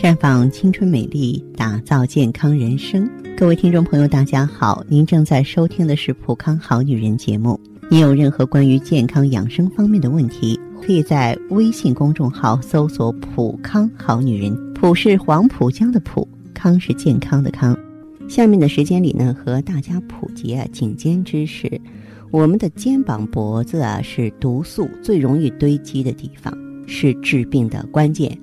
绽放青春美丽，打造健康人生。各位听众朋友，大家好，您正在收听的是《普康好女人》节目。您有任何关于健康养生方面的问题，可以在微信公众号搜索“普康好女人”，普是黄浦江的浦，康是健康的康。下面的时间里呢，和大家普及啊颈肩知识。我们的肩膀、脖子啊，是毒素最容易堆积的地方，是治病的关键。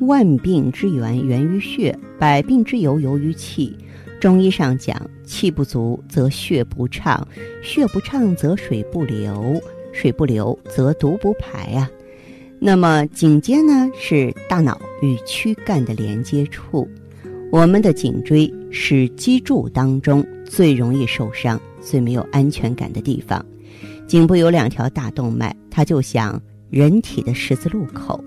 万病之源源于血，百病之由由于气。中医上讲，气不足则血不畅，血不畅则水不流，水不流则毒不排啊。那么颈肩呢，是大脑与躯干的连接处。我们的颈椎是脊柱当中最容易受伤、最没有安全感的地方。颈部有两条大动脉，它就像人体的十字路口。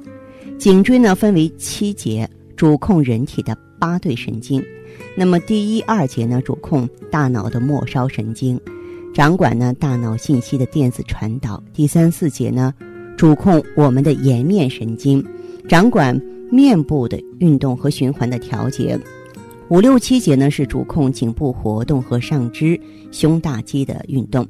颈椎呢分为七节，主控人体的八对神经。那么第一、二节呢主控大脑的末梢神经，掌管呢大脑信息的电子传导。第三、四节呢主控我们的颜面神经，掌管面部的运动和循环的调节。五六七节呢是主控颈部活动和上肢胸大肌的运动。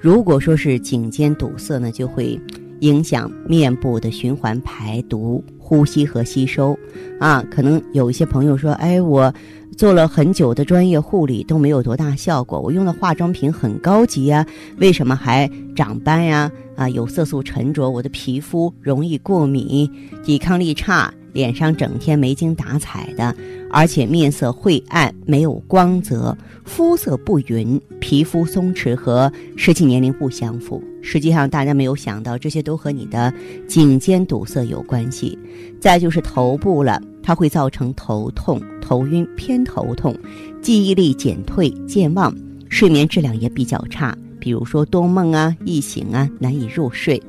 如果说是颈肩堵塞呢，就会。影响面部的循环、排毒、呼吸和吸收，啊，可能有一些朋友说，哎，我做了很久的专业护理都没有多大效果，我用的化妆品很高级呀，为什么还长斑呀？啊，有色素沉着，我的皮肤容易过敏，抵抗力差。脸上整天没精打采的，而且面色晦暗，没有光泽，肤色不匀，皮肤松弛和实际年龄不相符。实际上，大家没有想到，这些都和你的颈肩堵塞有关系。再就是头部了，它会造成头痛、头晕、偏头痛，记忆力减退、健忘，睡眠质量也比较差，比如说多梦啊、易醒啊、难以入睡。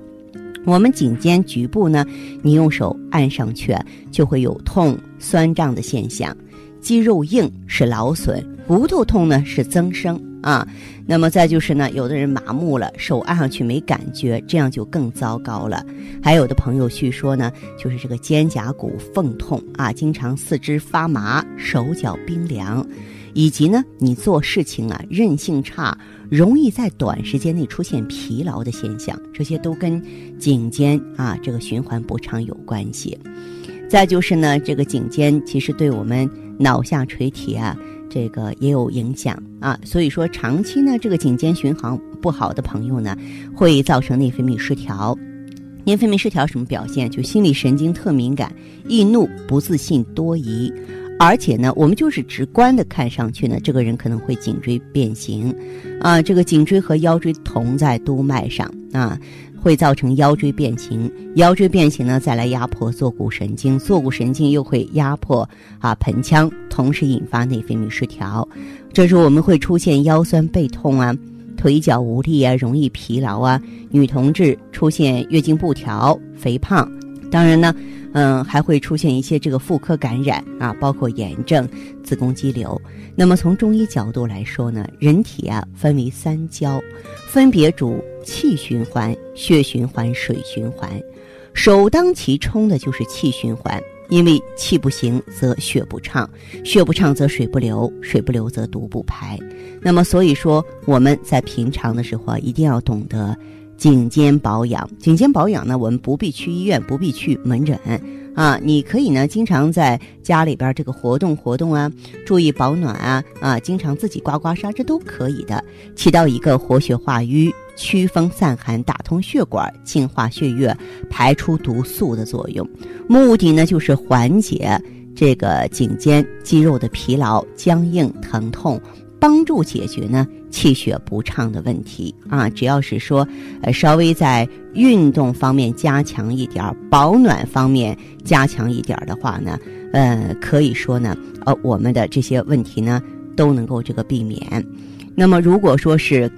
我们颈肩局部呢，你用手按上去，就会有痛、酸胀的现象。肌肉硬是劳损，骨头痛呢是增生啊。那么再就是呢，有的人麻木了，手按上去没感觉，这样就更糟糕了。还有的朋友据说呢，就是这个肩胛骨缝痛啊，经常四肢发麻，手脚冰凉。以及呢，你做事情啊韧性差，容易在短时间内出现疲劳的现象，这些都跟颈肩啊这个循环不畅有关系。再就是呢，这个颈肩其实对我们脑下垂体啊这个也有影响啊，所以说长期呢这个颈肩循环不好的朋友呢，会造成内分泌失调。内分泌失调什么表现？就心理神经特敏感，易怒、不自信、多疑。而且呢，我们就是直观的看上去呢，这个人可能会颈椎变形，啊，这个颈椎和腰椎同在督脉上啊，会造成腰椎变形。腰椎变形呢，再来压迫坐骨神经，坐骨神经又会压迫啊盆腔，同时引发内分泌失调。这时候我们会出现腰酸背痛啊，腿脚无力啊，容易疲劳啊。女同志出现月经不调、肥胖，当然呢。嗯，还会出现一些这个妇科感染啊，包括炎症、子宫肌瘤。那么从中医角度来说呢，人体啊分为三焦，分别主气循环、血循环、水循环。首当其冲的就是气循环，因为气不行则血不畅，血不畅则水不流，水不流则毒不排。那么所以说我们在平常的时候啊，一定要懂得。颈肩保养，颈肩保养呢，我们不必去医院，不必去门诊啊。你可以呢，经常在家里边这个活动活动啊，注意保暖啊啊，经常自己刮刮痧，这都可以的，起到一个活血化瘀、祛风散寒、打通血管、净化血液、排出毒素的作用。目的呢，就是缓解这个颈肩肌肉的疲劳、僵硬、疼痛。帮助解决呢气血不畅的问题啊，只要是说，呃，稍微在运动方面加强一点保暖方面加强一点的话呢，呃，可以说呢，呃，我们的这些问题呢都能够这个避免。那么，如果说是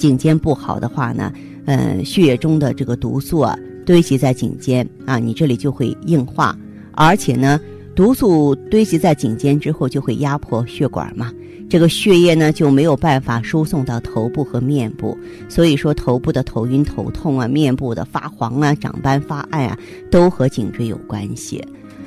颈肩不好的话呢，呃，血液中的这个毒素啊堆积在颈肩啊，你这里就会硬化，而且呢，毒素堆积在颈肩之后就会压迫血管嘛。这个血液呢就没有办法输送到头部和面部，所以说头部的头晕头痛啊，面部的发黄啊、长斑发暗啊，都和颈椎有关系。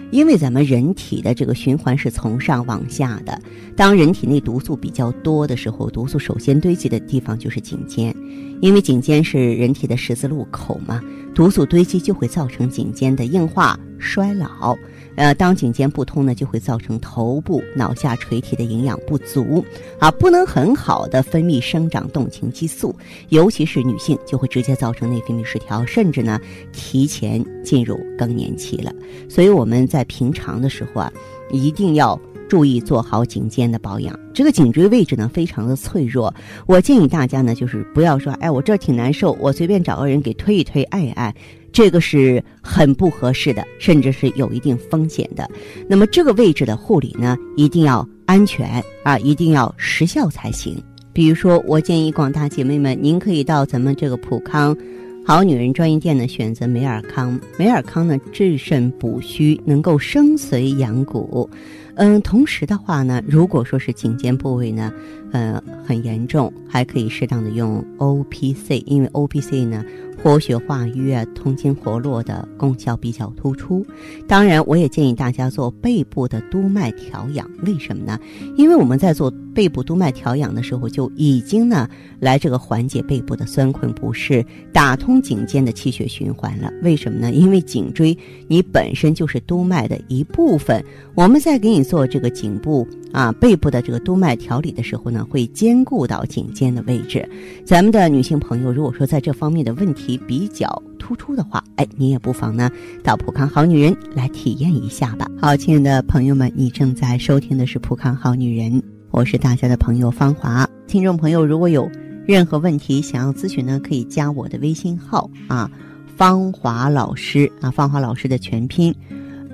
因为咱们人体的这个循环是从上往下的，当人体内毒素比较多的时候，毒素首先堆积的地方就是颈肩，因为颈肩是人体的十字路口嘛，毒素堆积就会造成颈肩的硬化、衰老。呃，当颈肩不通呢，就会造成头部、脑下垂体的营养不足，啊，不能很好的分泌生长动情激素，尤其是女性就会直接造成内分泌失调，甚至呢提前进入更年期了。所以我们在平常的时候啊，一定要注意做好颈肩的保养。这个颈椎位置呢非常的脆弱，我建议大家呢就是不要说，哎，我这挺难受，我随便找个人给推一推，按一按。这个是很不合适的，甚至是有一定风险的。那么这个位置的护理呢，一定要安全啊，一定要时效才行。比如说，我建议广大姐妹们，您可以到咱们这个普康好女人专营店呢，选择美尔康。美尔康呢，治肾补虚，能够生髓养骨。嗯，同时的话呢，如果说是颈肩部位呢，呃，很严重，还可以适当的用 O P C，因为 O P C 呢。活血化瘀啊，通经活络的功效比较突出。当然，我也建议大家做背部的督脉调养。为什么呢？因为我们在做背部督脉调养的时候，就已经呢来这个缓解背部的酸困不适，打通颈肩的气血循环了。为什么呢？因为颈椎你本身就是督脉的一部分。我们在给你做这个颈部啊背部的这个督脉调理的时候呢，会兼顾到颈肩的位置。咱们的女性朋友，如果说在这方面的问题，比较突出的话，哎，你也不妨呢到普康好女人来体验一下吧。好，亲爱的朋友们，你正在收听的是普康好女人，我是大家的朋友芳华。听众朋友，如果有任何问题想要咨询呢，可以加我的微信号啊，芳华老师啊，芳华老师的全拼。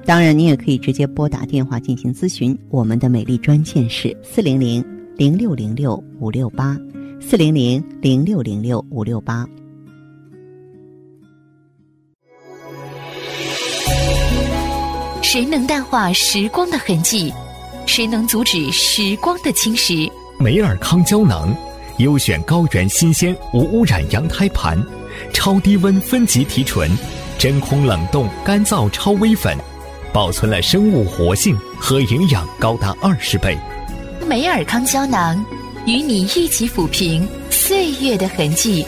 当然，你也可以直接拨打电话进行咨询，我们的美丽专线是四零零零六零六五六八，四零零零六零六五六八。谁能淡化时光的痕迹？谁能阻止时光的侵蚀？美尔康胶囊，优选高原新鲜无污染羊胎盘，超低温分级提纯，真空冷冻干燥超微粉，保存了生物活性和营养高达二十倍。美尔康胶囊，与你一起抚平岁月的痕迹。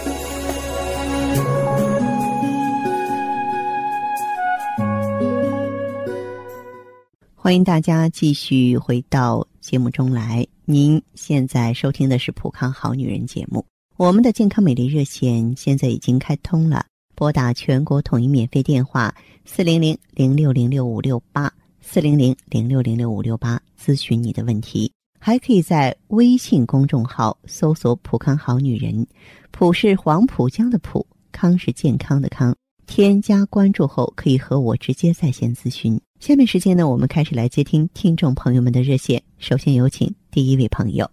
欢迎大家继续回到节目中来。您现在收听的是《普康好女人》节目。我们的健康美丽热线现在已经开通了，拨打全国统一免费电话四零零零六零六五六八四零零零六零六五六八咨询你的问题。还可以在微信公众号搜索“普康好女人”，普是黄浦江的浦，康是健康的康。添加关注后，可以和我直接在线咨询。下面时间呢，我们开始来接听听众朋友们的热线。首先有请第一位朋友。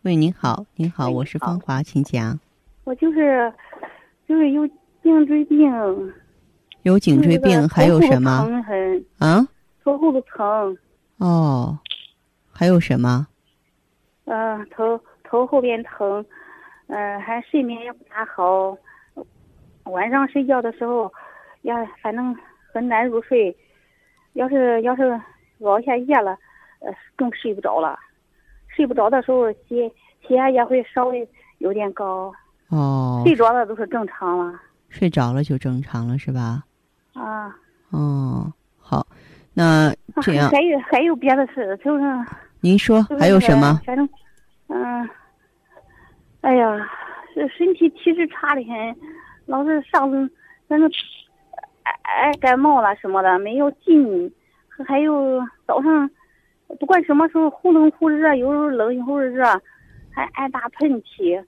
喂，您好，您好，我是芳华，请讲。我就是就是有颈椎病。有颈椎病还有什么？疼很。啊？头后头疼。哦。还有什么？呃，头头后边疼，呃，还睡眠也不大好。晚上睡觉的时候，呀，反正很难入睡。要是要是熬下夜了，呃，更睡不着了。睡不着的时候，血血压也会稍微有点高。哦。睡着了都是正常了。睡着了就正常了，是吧？啊。哦，好，那这样。还有还有别的事，就是。您说还有什么？反正，嗯，哎呀，这身体体质差的很。老是上次反正爱感冒了什么的没有劲，还有早上不管什么时候忽冷忽热，有时候冷有时候热，还爱打喷嚏，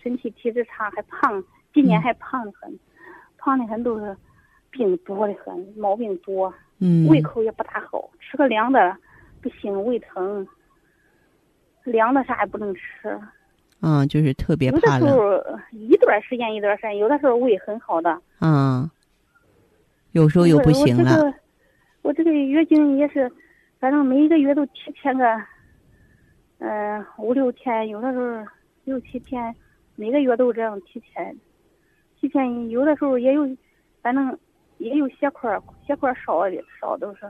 身体体质差还胖，今年还胖的很，胖的很都是病多的很，毛病多，嗯，胃口也不大好，吃个凉的不行，胃疼，凉的啥也不能吃。嗯，就是特别怕冷。有的时候一段时间一段时间，有的时候胃很好的。嗯。有时候又不行了。我这个，我这个月经也是，反正每一个月都提前个，嗯，五六天，有的时候六七天，每个月都这样提前。提前有的时候也有，反正也有血块血块少的少都是。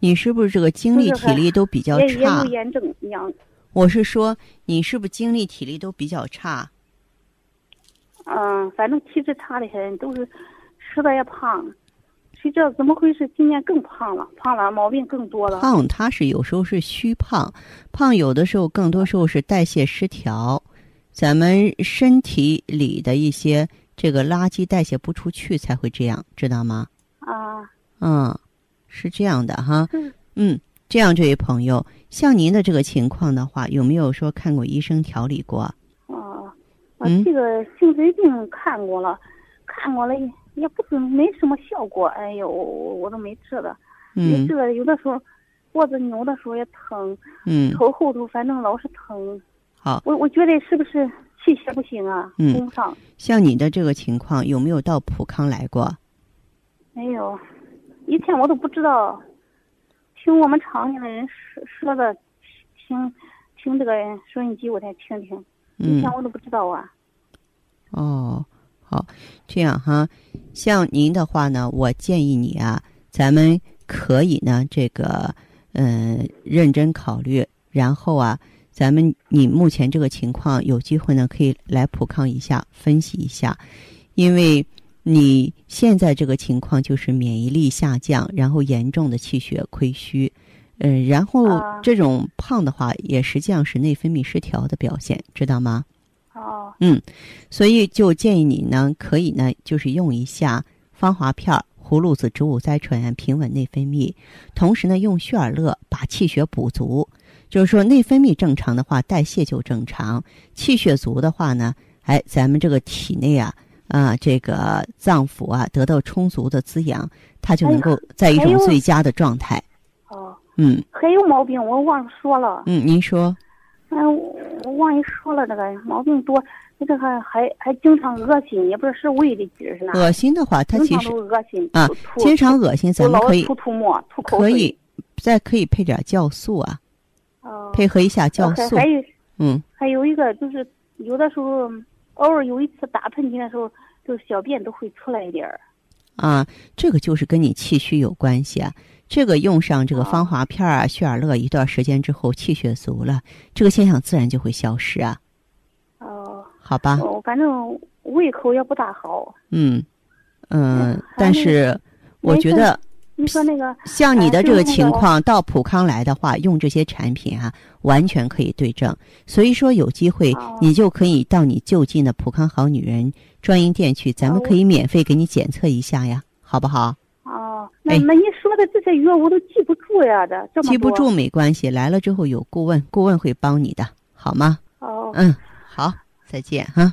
你是不是这个精力体力都比较也也差有？炎症一样。我是说，你是不是精力体力都比较差？嗯，反正体质差的很，都是吃的也胖。谁知道怎么回事？今年更胖了，胖了，毛病更多了。胖，它是有时候是虚胖，胖有的时候更多时候是代谢失调，咱们身体里的一些这个垃圾代谢不出去才会这样，知道吗？啊，嗯，是这样的哈嗯。嗯，这样，这位朋友，像您的这个情况的话，有没有说看过医生调理过？哦，我嗯这个颈椎病看过了，看过了也也不是没什么效果。哎呦，我都没治了，没嗯治了。有的时候脖子扭的时候也疼，嗯，头后头反正老是疼。好，我我觉得是不是气血不行啊？嗯供不上。像你的这个情况，有没有到普康来过？没有，以前我都不知道，听我们厂里的人说说的，听听这个收音机我才听听，以嗯前，我都不知道啊。哦，好，这样哈，像您的话呢，我建议你啊，咱们可以呢，这个嗯、呃认真考虑，然后啊，咱们你目前这个情况有机会呢，可以来普康一下，分析一下，因为你现在这个情况就是免疫力下降，然后严重的气血亏虚。嗯，然后啊这种胖的话，也实际上是内分泌失调的表现，知道吗？哦，嗯所以就建议你呢，可以呢，就是用一下芳华片儿、葫芦籽植物甾醇，平稳内分泌。同时呢，用旭尔乐把气血补足。就是说，内分泌正常的话，代谢就正常；气血足的话呢，哎，咱们这个体内啊，啊、这个脏腑啊，得到充足的滋养，它就能够在一种最佳的状态。哦，嗯还有毛病我忘了说了，嗯，您说，嗯，我我忘一说了，这个毛病多，这个还还还经常恶心，也不知道是胃的劲儿是哪，恶心的话，它其实经常都恶心啊经常恶心，咱们可以吐吐沫，吐口水。可以再可以配点酵素啊。哦，配合一下酵素，还还有嗯，还有一个就是有的时候偶尔有一次打喷嚏的时候，就是小便都会出来一点儿。啊，这个就是跟你气虚有关系啊。这个用上这个芳华片啊、血尔乐一段时间之后，气血足了，这个现象自然就会消失啊，哦，好吧？哦，反正胃口也不大好。嗯嗯、但是我觉得你说那个像你的这个情哎况，到普康来的话，用这些产品啊，完全可以对症。所以说，有机会哦你就可以到你就近的普康好女人专营店去，咱们哦可以免费给你检测一下呀，好不好？哦，那哎那你说的这些药我都记不住呀，这这么多记不住没关系，来了之后有顾问，顾问会帮你的，好吗？哦。嗯，好，再见哈。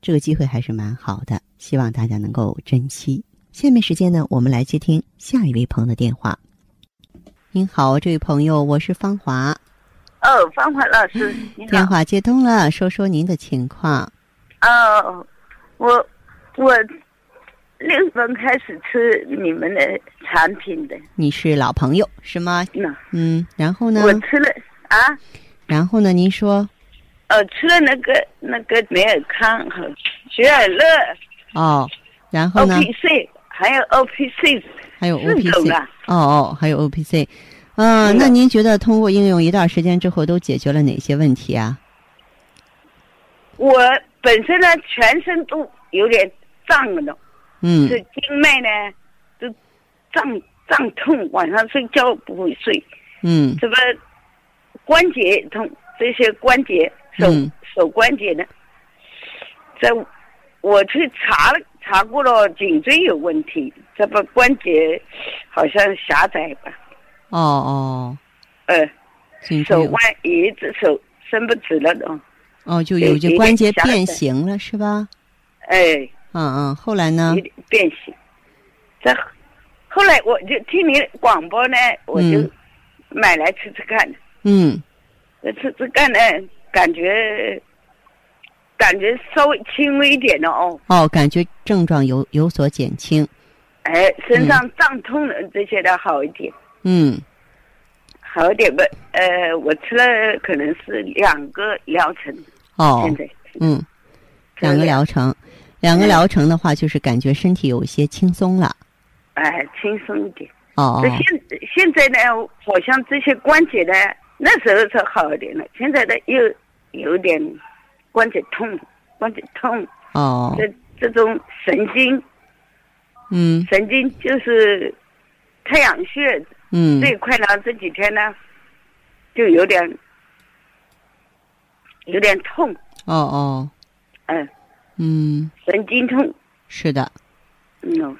这个机会还是蛮好的，希望大家能够珍惜。下面时间呢，我们来接听下一位朋友的电话。您好，这位朋友，我是芳华。哦，芳华老师，你好。电话接通了，说说您的情况。哦，我我六月份开始吃你们的产品的，你是老朋友是吗？那嗯，然后呢？我吃了啊，然后呢？您说呃，吃了那个那个美尔康和雪尔乐哦，然后呢？OPC 还有 OPC 还有四 OPC 哦哦，还有 OPC，嗯、那您觉得通过应用一段时间之后，都解决了哪些问题啊？我本身呢全身都有点胀了，嗯。这经脉呢都胀胀痛，晚上睡觉不会睡，嗯。这个关节痛，这些关节手、嗯。手关节呢，在我去查了查过了，颈椎有问题，这不关节好像狭窄吧，哦哦，呃，手腕一只手伸不直了都，哦，就有有些关节变形了是吧？哎，嗯嗯，后来呢？变形。这后来我就听你广播呢，我就嗯。买来吃吃看。嗯。这吃吃看呢，感觉感觉稍微轻微一点的哦。哦，感觉症状有有所减轻。哎，身上胀痛的这些的好一点，嗯好一点吧。呃，我吃了可能是两个疗程，哦现在嗯，两个疗程，两个疗程的话，就是感觉身体有一些轻松了。哎轻松一点。哦这现现在呢，好像这些关节呢，那时候是好一点了，现在的又有点关节痛，关节痛，哦，这这种神经。嗯。神经就是太阳穴嗯。这一块呢，这几天呢就有点有点痛，哦哦。嗯、嗯，神经痛，是的，嗯，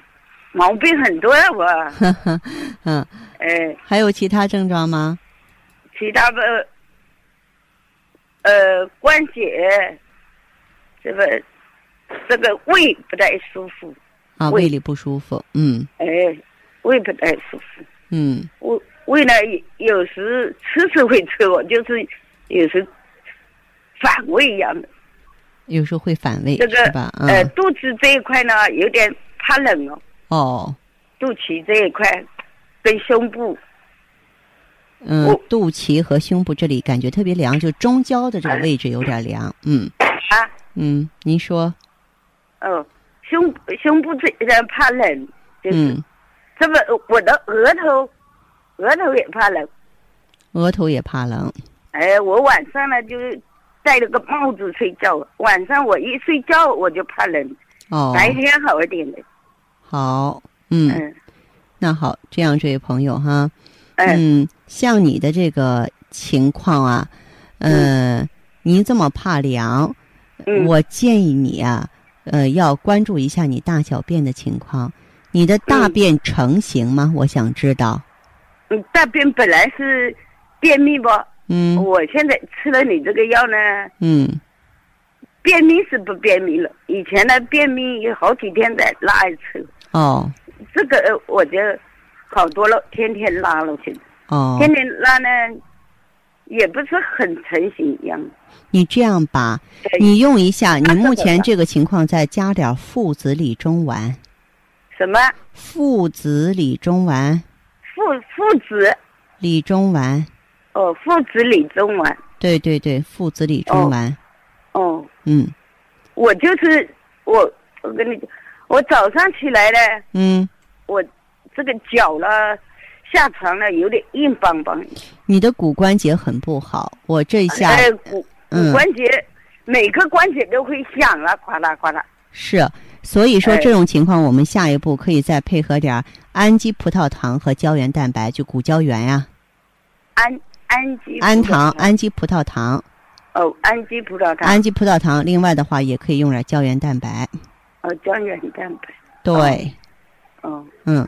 毛病很多啊，我，嗯，哎，还有其他症状吗？其他的呃关节，这个这个胃不太舒服，啊，胃胃里不舒服。嗯哎，胃不太舒服。嗯胃胃呢，有时吃吃会吃，我就是有时反胃一样的。有时候会反胃这个？呃，嗯肚子这一块呢有点怕冷哦，哦肚脐这一块跟胸部，嗯我，肚脐和胸部这里感觉特别凉，就中焦的这个位置有点凉。嗯啊，嗯，您说哦，胸胸部这边怕冷，就是、嗯，这么我的额头，额头也怕冷。额头也怕冷。哎，我晚上呢就戴了个帽子睡觉，晚上我一睡觉我就怕冷，哦，白天好一点的。好，嗯，嗯那好，这样这位朋友哈，嗯嗯，像你的这个情况啊，呃，您这么怕凉，嗯，我建议你啊，呃，要关注一下你大小便的情况。你的大嗯便成型吗？我想知道。嗯大便本来是便秘不？嗯我现在吃了你这个药呢，嗯便秘是不便秘了。以前呢，便秘有好几天再拉一次，哦这个呃我就好多了，天天拉了，去、哦，天天拉呢，也不是很成型一样。你这样吧，你用一下，你目前这个情况再加点附子理中丸，什么？附子理中丸，附附子？理中丸，哦，附子理中丸。对对对，附子理中丸，哦，嗯。我就是我，我跟你讲，我早上起来呢，嗯，我这个脚呢下床呢有点硬邦邦，你的骨关节很不好，我这一下、哎骨关节、每个关节都会响了，哗啦哗啦。是，所以说哎。这种情况，我们下一步可以再配合点氨基葡萄糖和胶原蛋白，就骨胶原呀、氨氨基氨糖、氨基葡萄糖、哦，氨基葡萄糖。氨基葡萄糖。另外的话，也可以用点胶原蛋白。哦，胶原蛋白。对，哦。嗯，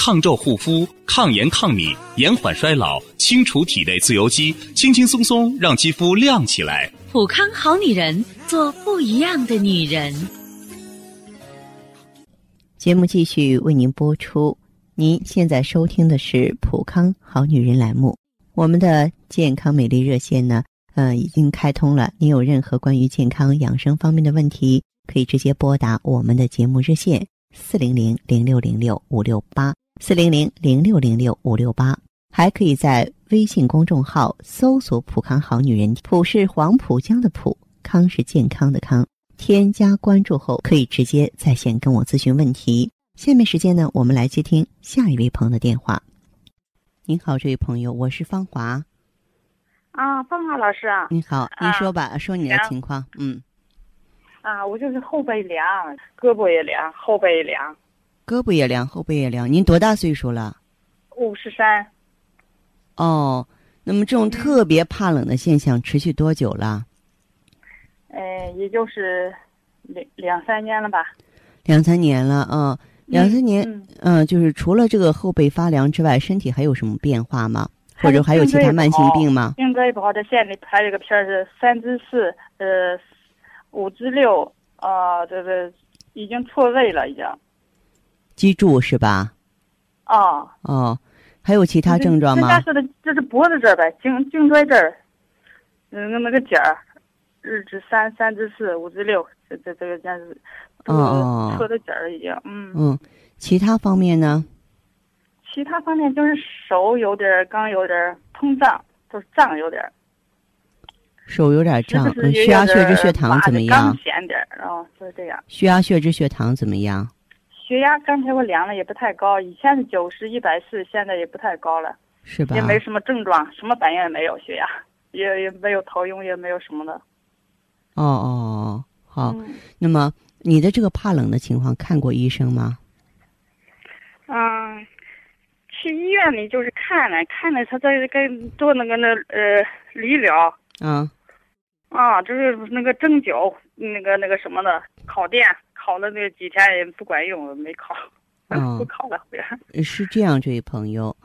抗皱护肤、抗炎抗敏、延缓衰老、清除体内自由基，轻轻松松让肌肤亮起来。普康好女人，做不一样的女人。节目继续为您播出。您现在收听的是普康好女人栏目，我们的健康美丽热线呢，呃，已经开通了。您有任何关于健康养生方面的问题，可以直接拨打我们的节目热线四零零零六零六五六八四零零零六零六五六八，还可以在微信公众号搜索“普康好女人”，普是黄浦江的浦，康是健康的康。添加关注后，可以直接在线跟我咨询问题。下面时间呢，我们来接听下一位朋友的电话。您好，这位朋友，我是芳华。啊，芳华老师啊。你好，您说吧，啊说你的情况。嗯，啊，我就是后背凉，胳膊也凉，后背也凉。胳膊也凉，后背也凉。您多大岁数了？五十三，哦，那么这种特别怕冷的现象持续多久了？呃，也就是两两三年了吧。两三年了啊，两三年。嗯，嗯、就是除了这个后背发凉之外，身体还有什么变化吗？或者还有其他慢性病吗？颈椎不好，在县里拍了个片儿是三至四，呃，五至六，啊，这个已经错位了，已经。脊柱是吧？哦。哦，还有其他症状吗最大？是的，这是脖子这儿呗，颈颈椎这儿，嗯，那个尖儿，日至三，三至四，五至六，这这这个真是，都哦是错的尖儿已经，嗯。嗯，其他方面呢？其他方面就是手有点儿，刚有点儿膨胀，就是胀有点儿，手有点胀，血压、血脂、血糖怎么样刚点儿，然后就是这样。血压、血脂、血糖怎么样？血压刚才我量了也不太高，以前是九十一百四，现在也不太高了，是吧也？没什么症状，什么反应也没有，血压 也也没有头晕，也没有什么的。哦哦哦，好。嗯那么你的这个怕冷的情况，看过医生吗？嗯，去医院里就是看了看了，他在跟做那个那呃理疗嗯，啊，就是那个针灸，那个那个什么的烤电，烤了那几天也不管用，没烤，哦 不考了。是这样，这位朋友，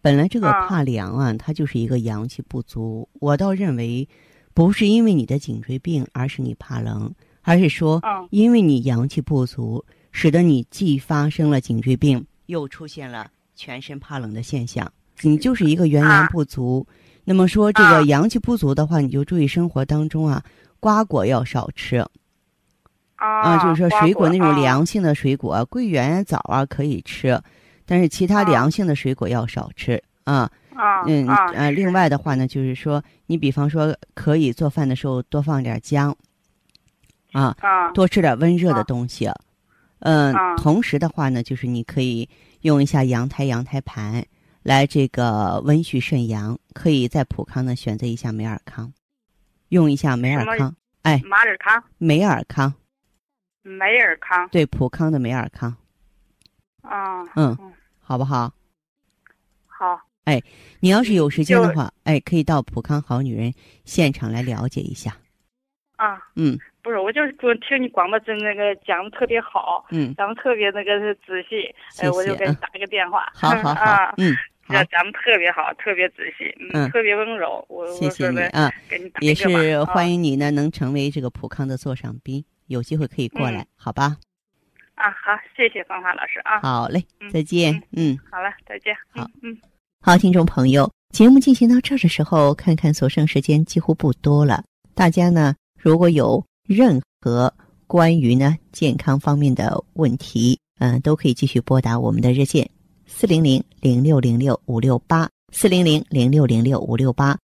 本来这个啊怕凉啊，它就是一个阳气不足。我倒认为，不是因为你的颈椎病，而是你怕冷，而是说嗯因为你阳气不足，使得你既发生了颈椎病，又出现了全身怕冷的现象。你就是一个元阳啊不足。那么说这啊个阳气不足的话，你就注意生活当中啊，瓜果要少吃。啊啊，就是说水果那种啊凉性的水果，桂圆、枣啊可以吃，但是其他啊凉性的水果要少吃啊。啊嗯啊呃，另外的话呢，就是说你比方说可以做饭的时候多放点姜，啊，啊多吃点温热的啊东西。嗯，啊同时的话呢，就是你可以用一下羊胎羊胎盘来这个温煦肾阳，可以在普康呢选择一下美尔康，用一下美尔康，哎，马尔康、美尔康，梅尔康对，普康的美尔康，啊嗯，好不好？好哎你要是有时间的话，哎，可以到普康好女人现场来了解一下。啊。嗯不是，我就是我听你广播真那个讲的特别好，嗯，讲的特别那个仔细，谢哎，我就给你打个电话。好好 好啊，，嗯，好这，讲的特别好，特别仔细，嗯特别温柔。我谢谢你啊，给你打也是欢啊迎你呢，能成为这个普康的座上宾，有机会可以过来，好吧？啊，好，谢谢芳华老师啊。好嘞，嗯再见，嗯。好了，再见。好嗯嗯。好，听众朋友，节目进行到这儿的时候，看看所剩时间几乎不多了。大家呢，如果有任何关于呢健康方面的问题，嗯、都可以继续拨打我们的热线四零零零六零六五六八四零零零六零六五六八，